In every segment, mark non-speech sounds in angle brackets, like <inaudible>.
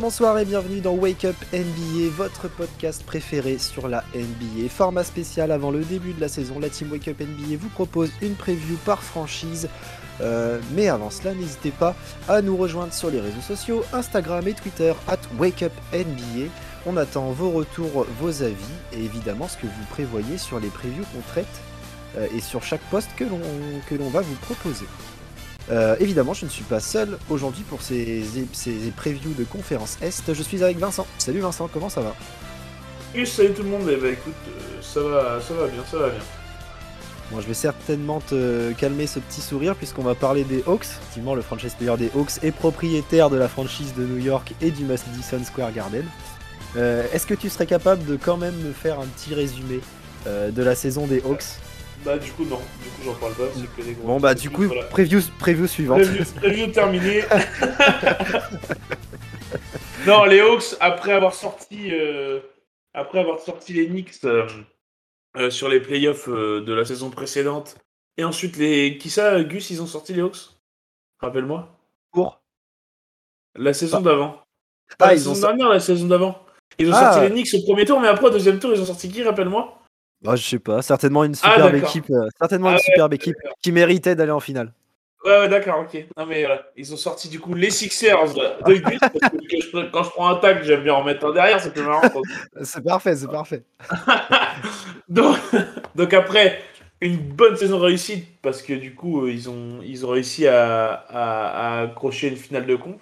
Bonsoir et bienvenue dans Wake Up NBA, votre podcast préféré sur la NBA. Format spécial avant le début de la saison, la team Wake Up NBA vous propose une preview par franchise. Euh, mais avant cela, n'hésitez pas à nous rejoindre sur les réseaux sociaux, Instagram et Twitter, at WakeUpNBA. On attend vos retours, vos avis et évidemment ce que vous prévoyez sur les previews qu'on traite euh, et sur chaque poste que l'on va vous proposer. Euh, évidemment, je ne suis pas seul aujourd'hui pour ces, ces previews de conférence Est. Je suis avec Vincent. Salut Vincent, comment ça va? Salut tout le monde. Eh ben, écoute, ça va, ça va bien, ça va bien. Bon, je vais certainement te calmer ce petit sourire puisqu'on va parler des Hawks. Effectivement, le franchise player des Hawks est propriétaire de la franchise de New York et du Madison Square Garden. Euh, est-ce que tu serais capable de quand même me faire un petit résumé euh, de la saison des Hawks? Bah du coup non, du coup j'en parle pas, c'est que des gros. Bon bah du coup, preview, preview suivante. Preview, terminé. <laughs> non, les Hawks après avoir sorti, euh, après avoir sorti les Knicks euh, sur les playoffs euh, de la saison précédente. Et ensuite, les. Qui ça, Gus, ils ont sorti les Hawks? Rappelle-moi. Pour La saison ah. d'avant. Ah, la saison dernière, la saison d'avant. Ils ont ah. sorti les Knicks au premier tour, mais après, au deuxième tour, ils ont sorti qui, rappelle-moi? Bah, Je sais pas. Certainement une ah, superbe équipe. Euh, certainement une superbe équipe qui méritait d'aller en finale. Ouais, ouais d'accord, ok. Non, mais ils ont sorti du coup les Sixers de <laughs> Gus. quand je prends un tag, j'aime bien en mettre un derrière, c'est plus marrant. <laughs> c'est parfait, c'est parfait. <laughs> donc, après, une bonne saison réussie, parce que du coup, euh, ils ont, ils ont réussi à, accrocher une finale de conf.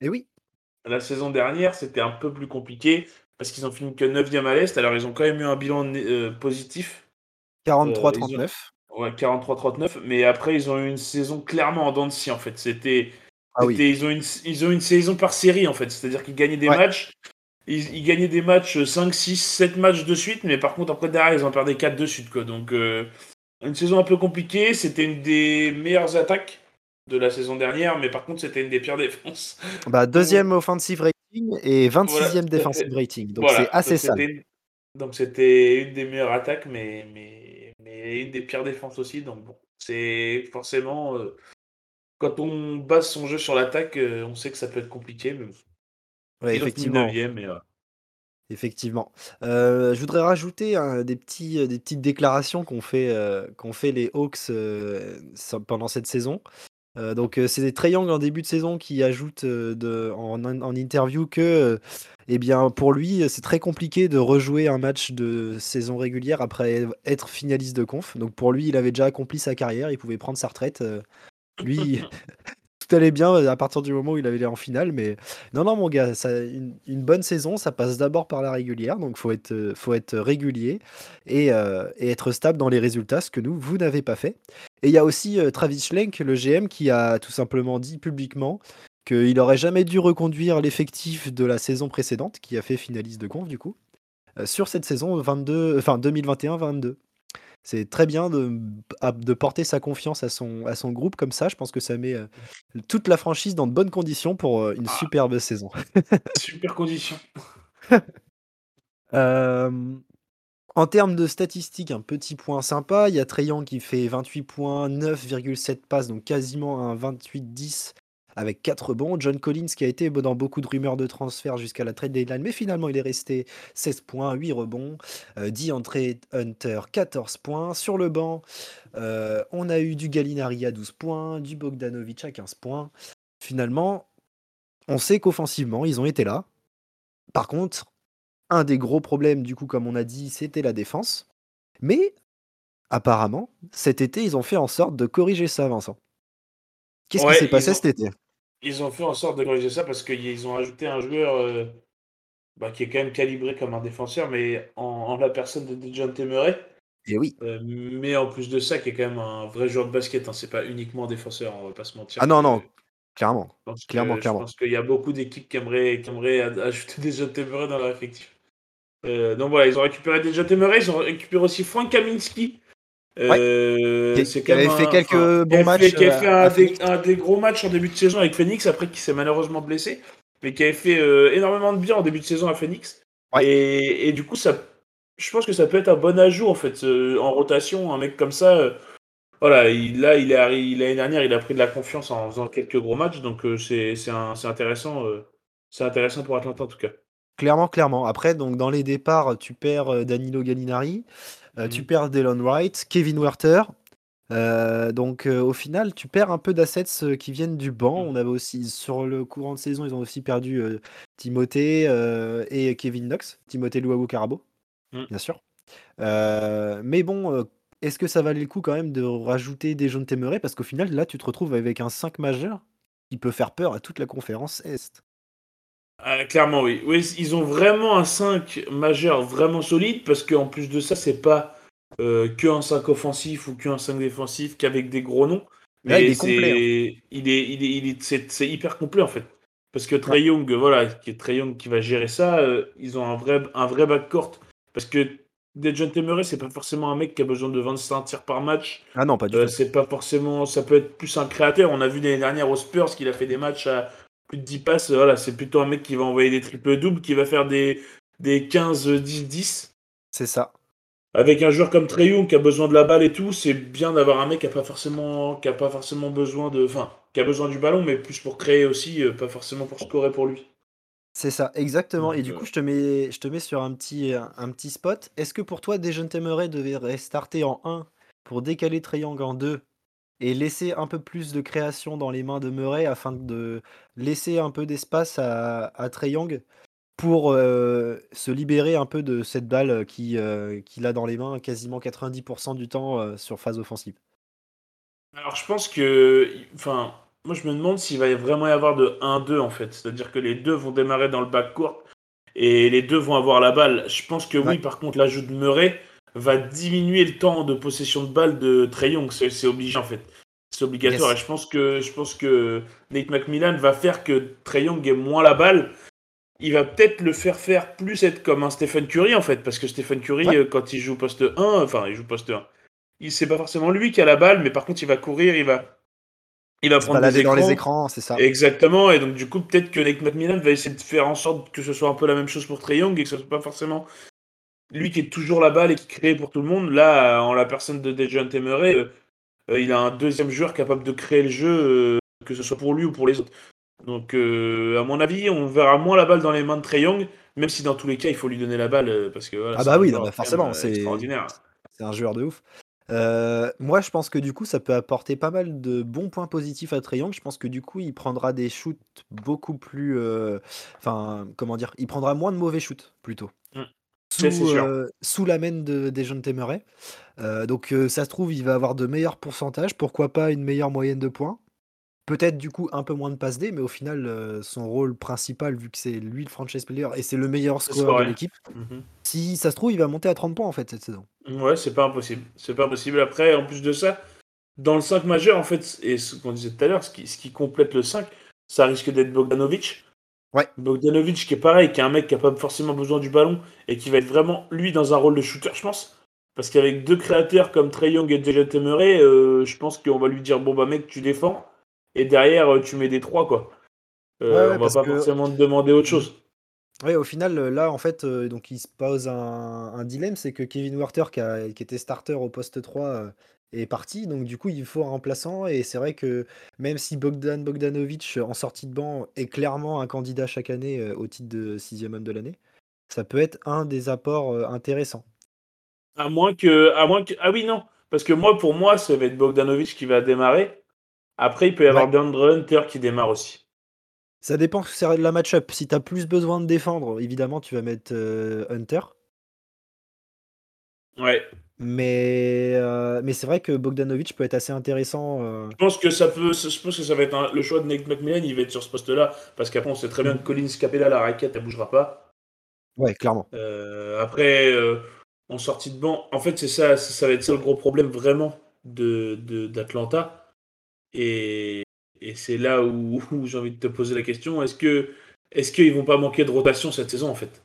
Et oui. La saison dernière, c'était un peu plus compliqué, parce qu'ils ont fini que 9e à l'Est, alors ils ont quand même eu un bilan euh, positif. 43-39. Euh, ouais, 43-39, mais après, ils ont eu une saison clairement en dents de scie, en fait. C'était. Ah ils, ont une, ils ont une saison par série, en fait. C'est-à-dire qu'ils gagnaient des matchs, ils, gagnaient des matchs 5, 6, 7 matchs de suite, mais par contre, après, derrière, ils en perdaient 4 de suite. Quoi. Donc, euh, une saison un peu compliquée. C'était une des meilleures attaques de la saison dernière, mais par contre, c'était une des pires défenses. Bah, deuxième offensive rating et 26e defensive rating. Donc, c'est assez sale. Donc, c'était une des meilleures attaques, mais, mais, mais une des pires défenses aussi. Donc, bon, c'est forcément. Euh, quand on base son jeu sur l'attaque, euh, on sait que ça peut être compliqué, mais effectivement. Effectivement. Euh, je voudrais rajouter des, petits, des petites déclarations qu'ont fait, euh, fait les Hawks pendant cette saison. Donc c'est Trey Young en début de saison qui ajoute en, en, interview que eh bien, pour lui c'est très compliqué de rejouer un match de saison régulière après être finaliste de conf. Donc pour lui il avait déjà accompli sa carrière, il pouvait prendre sa retraite. lui, <laughs> tout allait bien à partir du moment où il avait en finale. Mais non, non, mon gars, une, bonne saison, ça passe d'abord par la régulière. Donc, faut être, euh, faut être régulier euh, et, être stable dans les résultats, ce que nous, vous n'avez pas fait. Et il y a aussi euh, Travis Schlenk, le GM, qui a tout simplement dit publiquement qu'il aurait jamais dû reconduire l'effectif de la saison précédente, qui a fait finaliste de conf, du coup, sur cette saison 22, enfin 2021-22 c'est très bien de, de, porter sa confiance à son, à son groupe comme ça. Je pense que ça met euh, toute la franchise dans de bonnes conditions pour euh, une ah. superbe saison. <laughs> Super conditions. en termes de statistiques, un petit point sympa. Il y a Trayan qui fait 28 points, 9,7 passes, donc quasiment un 28-10 avec 4 rebonds. John Collins qui a été dans beaucoup de rumeurs de transfert jusqu'à la trade deadline, mais finalement il est resté 16 points, 8 rebonds. Euh, entrée Hunter, 14 points. Sur le banc, euh, on a eu du Gallinari à 12 points, du Bogdanovic à 15 points. Finalement, on sait qu'offensivement, ils ont été là. Par contre, un des gros problèmes, du coup, comme on a dit, c'était la défense. Mais apparemment, cet été, ils ont fait en sorte de corriger ça, Vincent. Qu'est-ce qui s'est passé cet été? Ils ont fait en sorte de corriger ça parce qu'ils ont ajouté un joueur euh, bah, qui est quand même calibré comme un défenseur, mais en, la personne de John Temeray. Et oui. Euh, mais en plus de ça, qui est quand même un vrai joueur de basket. Hein, c'est pas uniquement un défenseur, on va pas se mentir. Ah non, non, clairement. clairement, clairement. Je pense qu'il y a beaucoup d'équipes qui aimeraient, qui aimeraient ajouter des John Temeray dans leur effectif. Euh, donc voilà, ils ont récupéré des John Temeray, ils ont récupéré aussi Frank Kaminski, euh, qui, avait fait quelques bons matchs. qui a fait euh, un, des, gros matchs en début de saison avec Phoenix, après qui s'est malheureusement blessé, mais qui avait fait euh, énormément de bien en début de saison à Phoenix. Et, du coup, ça, je pense que ça peut être un bon ajout en fait, en rotation, un mec comme ça. voilà, il, là, il est l'année dernière, il a pris de la confiance en faisant quelques gros matchs, donc c'est intéressant. c'est intéressant pour Atlanta en tout cas. Clairement, clairement. Après, donc dans les départs, tu perds Danilo Gallinari, tu mmh. perds Delon Wright, Kevin Werther. donc au final, tu perds un peu d'assets qui viennent du banc. Mmh. On avait aussi sur le courant de saison, ils ont aussi perdu Timothée et Kevin Knox, Timothée Luawu Carabo, mmh. bien sûr. mais bon, est-ce que ça valait le coup quand même de rajouter des jeunes téméraires? Parce qu'au final, là, tu te retrouves avec un 5 majeur qui peut faire peur à toute la conférence Est. Ah, clairement, oui. oui. Ils ont vraiment un 5 majeur vraiment solide parce qu'en plus de ça, c'est pas euh, qu'un 5 offensif ou qu'un 5 défensif qu'avec des gros noms. Mais il est complet. Hein. Il est, il est, c'est, hyper complet en fait. Parce que Trey Young, voilà, qui est Trey Young qui va gérer ça, euh, ils ont un vrai, un vrai backcourt. Parce que Dejan Temeray, c'est pas forcément un mec qui a besoin de 25 tirs par match. Ah non, pas du euh, tout. C'est pas forcément. Ça peut être plus un créateur. On a vu l'année dernière aux Spurs qu'il a fait des matchs à plus de 10 passes. Voilà, c'est plutôt un mec qui va envoyer des triples doubles, qui va faire des, des 15-10-10. C'est ça. Avec un joueur comme Trey qui a besoin de la balle et tout, c'est bien d'avoir un mec qui a pas forcément, qui a pas forcément besoin de, enfin, qui a besoin du ballon, mais plus pour créer aussi, euh, pas forcément pour scorer pour lui. C'est ça, exactement. et du euh, coup, je te mets, je te mets sur un petit, un petit spot. Est-ce que pour toi, Dejan Temeray devrait starter en 1 pour décaler Triangle en 2 et laisser un peu plus de création dans les mains de Murray afin de laisser un peu d'espace à, à Young pour euh, se libérer un peu de cette balle qu'il a dans les mains quasiment 90% du temps euh, sur phase offensive Alors je pense que, enfin, moi, je me demande s'il va vraiment y avoir de 1-2 en fait. C'est-à-dire que les deux vont démarrer dans le bac court et les deux vont avoir la balle. Je pense que oui, par contre, l'ajout de Murray va diminuer le temps de possession de balle de Trey Young. C'est obligé en fait. C'est obligatoire. Et je pense que je pense que Nate McMillan va faire que Trey Young ait moins la balle. Il va peut-être le faire faire plus être comme un Stephen Curry en fait, parce que Stephen Curry, euh, quand il joue poste 1, enfin il joue poste 1, il c'est pas forcément lui qui a la balle, mais par contre il va courir, il va il va prendre des écrans. dans les écrans, c'est ça. Exactement, et donc du coup, peut-être que Nate McMillan va essayer de faire en sorte que ce soit un peu la même chose pour Trey Young et que ce soit pas forcément lui qui est toujours la balle et qui crée pour tout le monde. Là, en la personne de Dejan Temeray, euh, euh, il a un deuxième joueur capable de créer le jeu, euh, que ce soit pour lui ou pour les autres. Donc, à mon avis, on verra moins la balle dans les mains de Trey Young, même si dans tous les cas, il faut lui donner la balle parce que. ah bah oui, bah forcément, c'est extraordinaire. C'est un joueur de ouf. Euh, moi, je pense que du coup, ça peut apporter pas mal de bons points positifs à Young. Je pense que du coup, il prendra des shoots beaucoup plus. Euh, enfin, comment dire Il prendra moins de mauvais shoots plutôt. Mmh. Sous, euh, sous, la main de, des jeunes Temeray. donc, ça se trouve, il va avoir de meilleurs pourcentages. Pourquoi pas une meilleure moyenne de points Peut-être du coup un peu moins de passe D, mais au final, euh, son rôle principal, vu que c'est lui le franchise player et c'est le meilleur score de l'équipe, mhm. si ça se trouve, il va monter à 30 points en fait cette saison. Ouais, c'est pas impossible. C'est pas impossible. Après, en plus de ça, dans le 5 majeur, en fait, et ce qu'on disait tout à l'heure, ce qui, ce qui complète le 5, ça risque d'être Bogdanovic. Ouais. Bogdanovic qui est pareil, qui est un mec qui a pas forcément besoin du ballon et qui va être vraiment, lui, dans un rôle de shooter, je pense. Parce qu'avec deux créateurs comme Trey Young et Dejan Temeray, euh, je pense qu'on va lui dire bon bah mec, tu défends et derrière euh, tu mets des 3 quoi. Euh, on va pas forcément te demander autre chose. Oui, au final, euh, là, en fait, donc il se pose un, dilemme, c'est que Kevin Werther, qui, qui, était starter au poste 3, est parti. Donc, du coup, il faut un remplaçant. Et c'est vrai que même si Bogdan Bogdanovic, en sortie de banc, est clairement un candidat chaque année au titre de sixième homme de l'année, ça peut être un des apports intéressants. À moins que, à moins que. Ah oui, non. Parce que moi, pour moi, ça va être Bogdanovic qui va démarrer. Après, il peut y avoir ouais. Hunter qui démarre aussi. Ça dépend de la match-up. Si tu as plus besoin de défendre, évidemment, tu vas mettre euh, Hunter. Ouais. Mais, euh, mais c'est vrai que Bogdanovic peut être assez intéressant. Euh. Je pense que ça peut, je pense que ça va être le choix de Nate McMillan. Il va être sur ce poste-là parce qu'après on sait très bien que Collins Capella la raquette, elle bougera pas. Ouais, clairement. après, en sortie de banc, en fait c'est ça, ça, va être ça le gros problème vraiment de d'Atlanta et, c'est là <laughs> où, j'ai envie de te poser la question est-ce que est-ce qu'ils vont pas manquer de rotation cette saison en fait?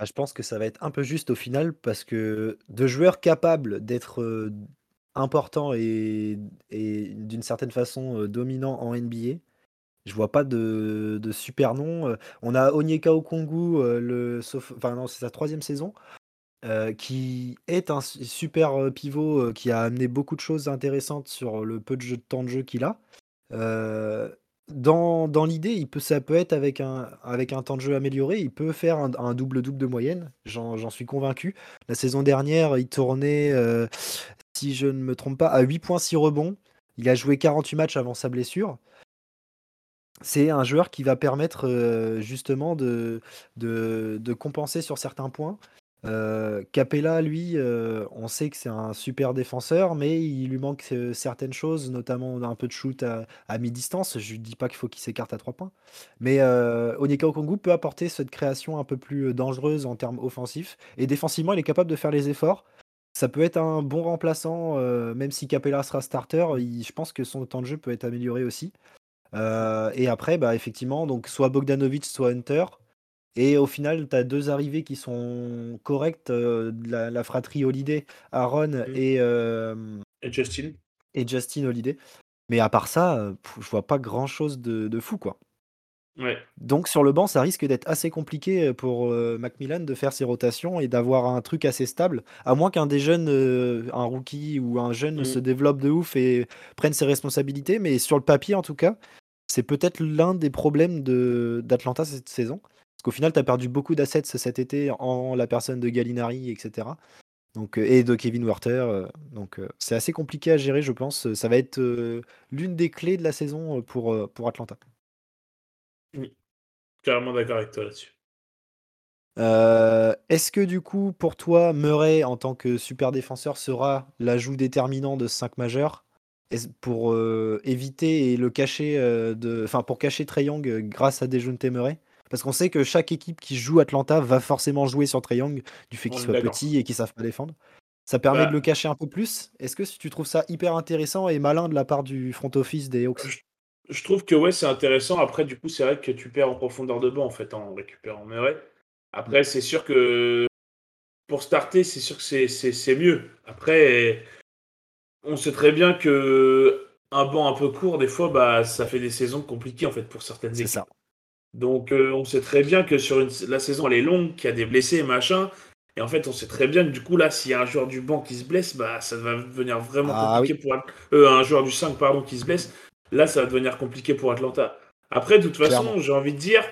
Ah, Je pense que ça va être un peu juste au final parce que de joueurs capables d'être euh, importants et, d'une certaine façon euh, dominants en NBA, je vois pas de, super nom. Euh, on a Onyeka Okongu, le, enfin non, c'est sa troisième saison. qui est un super pivot qui a amené beaucoup de choses intéressantes sur le peu de, jeu, de temps de jeu qu'il a. dans, l'idée, ça peut être avec un, temps de jeu amélioré, il peut faire un double-double de moyenne, j'en suis convaincu. La saison dernière, il tournait, euh, si je ne me trompe pas, à 8 points 6 rebonds. Il a joué 48 matchs avant sa blessure. C'est un joueur qui va permettre euh, justement de compenser sur certains points euh, Capella, lui, euh, on sait que c'est un super défenseur, mais il lui manque euh, certaines choses, notamment un peu de shoot à, mi-distance. Je ne dis pas qu'il faut qu'il s'écarte à trois points. Mais Onyeka Okongu peut apporter cette création un peu plus dangereuse en termes offensifs. Et défensivement, il est capable de faire les efforts. Ça peut être un bon remplaçant, même si Capella sera starter. je pense que son temps de jeu peut être amélioré aussi. et après, bah, effectivement, donc soit Bogdanovic, soit Hunter. Et au final, tu as deux arrivées qui sont correctes, euh, la fratrie Holiday, Aaron mmh. et Et Justin. et Justin Holiday. Mais à part ça, euh, je vois pas grand chose de fou, quoi. Ouais. Donc sur le banc, ça risque d'être assez compliqué, euh, pour, Macmillan de faire ses rotations et d'avoir un truc assez stable. À moins qu'un des jeunes, un rookie ou un jeune se mmh. développe de ouf et prenne ses responsabilités. Mais sur le papier, en tout cas, c'est peut-être l'un des problèmes de d'Atlanta cette saison. Parce qu'au final, tu as perdu beaucoup d'assets cet été en la personne de Gallinari, etc. Donc, euh, et de Kevin Werther. Euh, donc, euh, c'est assez compliqué à gérer, je pense. Ça va être l'une des clés de la saison pour, pour Atlanta. Oui, carrément d'accord avec toi là-dessus. Est-ce que du coup, pour toi, Murray, en tant que super défenseur, sera l'ajout déterminant de 5 majeurs? Pour éviter et le cacher, de, enfin pour cacher Trey Young grâce à Dejounte Murray? Parce qu'on sait que chaque équipe qui joue Atlanta va forcément jouer sur Triangle du fait qu'il soit petit et qu'ils savent pas défendre. Ça permet de bah le cacher un peu plus. Est-ce que tu trouves ça hyper intéressant et malin de la part du front office des Hawks? Je, trouve que ouais, c'est intéressant. Après, du coup, c'est vrai que tu perds en profondeur de banc en fait en récupérant Murray. Après, c'est sûr que pour starter, c'est sûr que c'est mieux. Après, on sait très bien que un banc un peu court, des fois, bah, ça fait des saisons compliquées en fait pour certaines équipes. Ça. Donc euh, on sait très bien que sur la saison elle est longue, qu'il y a des blessés et machin. Et en fait, on sait très bien que du coup, là, s'il y a un joueur du banc qui se blesse, bah ça va devenir vraiment ah compliqué pour euh, un joueur du 5 pardon qui se blesse. Là, ça va devenir compliqué pour Atlanta. Après, de toute façon, j'ai envie de dire,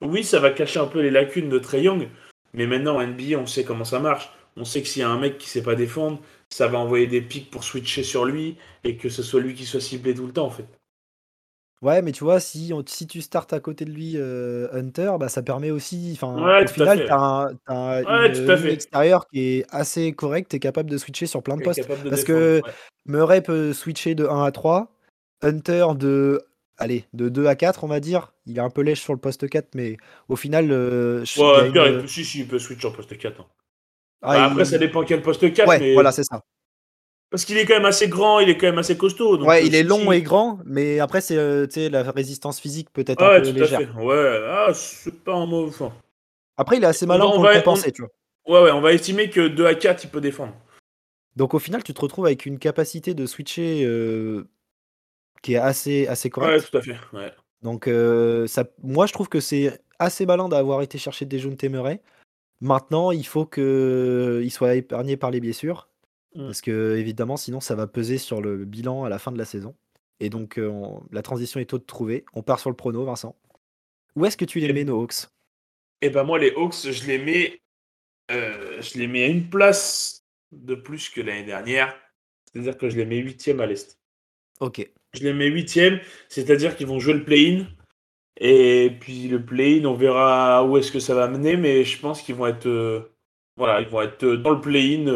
oui, ça va cacher un peu les lacunes de Trey Young, mais maintenant NBA, on sait comment ça marche. On sait que s'il y a un mec qui sait pas défendre, ça va envoyer des pics pour switcher sur lui et que ce soit lui qui soit ciblé tout le temps en fait. Ouais, mais tu vois, si, si tu startes à côté de lui euh, Hunter, bah, ça permet aussi. Enfin, au final, tu as, une extérieure qui est assez correcte et capable de switcher sur plein de postes. Parce que Murray peut switcher de 1 à 3, Hunter de, allez, de 2 à 4, on va dire. Il est un peu lèche sur le poste 4, mais au final. Euh, ouais, Hunter, il, si, si, il peut switcher sur le poste 4. Hein. Ah, bah, après, ça dépend quel poste 4. Ouais, voilà, c'est ça. Parce qu'il est quand même assez grand, il est quand même assez costaud. ouais, euh, il est long et grand, mais après, c'est euh, la résistance physique peut-être un peu légère. Ouais, ah, c'est pas un mauvais. Après, il est assez malin pour le compenser, tu vois. Ouais, ouais, on va estimer que 2 à 4, il peut défendre. Donc au final, tu te retrouves avec une capacité de switcher euh, qui est assez, assez correcte. Ouais, tout à fait. Ouais. Donc ça, moi, je trouve que c'est assez malin d'avoir été chercher des jeunes téméraires. Maintenant, il faut qu'il soit épargné par les blessures. Mmh. Parce que évidemment, sinon, ça va peser sur le bilan à la fin de la saison. Et donc, euh, la transition est toute trouvée. On part sur le prono, Vincent. Où est-ce que tu les mets, nos Hawks? Eh ben moi, les Hawks, je les mets, euh, je les mets à une place de plus que l'année dernière. C'est-à-dire que je les mets huitième à l'est. Ok. Je les mets huitième, c'est-à-dire qu'ils vont jouer le play-in. Et puis le play-in, on verra où est-ce que ça va mener, mais je pense qu'ils vont être, euh, voilà, ils vont être dans le play-in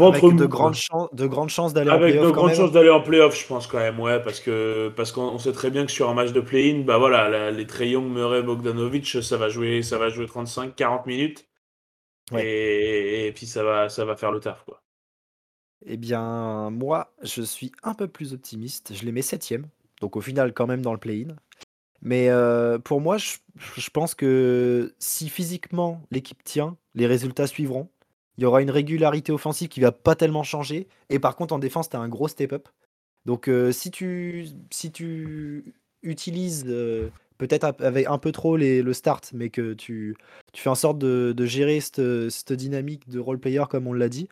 avec de grandes, chances, de grandes chances d'aller en playoff. Avec de grandes chances d'aller en playoff, je pense quand même, ouais, parce que parce qu'on sait très bien que sur un match de play-in, bah voilà, les Trey Young, Murray, Bogdanovic, ça va jouer, ça va jouer 35-40 minutes, et, puis ça va, ça va faire le taf, quoi. Eh bien, moi, je suis un peu plus optimiste. Je les mets septième, donc au final quand même dans le play-in. Mais euh, pour moi, je pense que si physiquement l'équipe tient, les résultats suivront. Il y aura une régularité offensive qui va pas tellement changer. Et par contre, en défense, tu as un gros step-up. Donc, euh, si, tu, si tu utilises euh, peut-être avec un peu trop les, le start, mais que tu, tu fais en sorte de, gérer cette, dynamique de role-player, comme on l'a dit,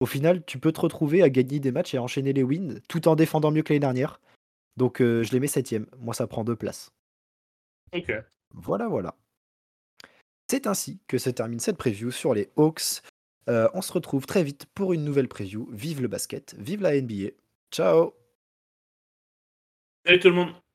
au final, tu peux te retrouver à gagner des matchs et à enchaîner les wins tout en défendant mieux que l'année dernière. Donc je les mets septième. Moi, ça prend deux places. Ok. Voilà, voilà. C'est ainsi que se termine cette preview sur les Hawks. On se retrouve très vite pour une nouvelle preview. Vive le basket, vive la NBA. Ciao Salut tout le monde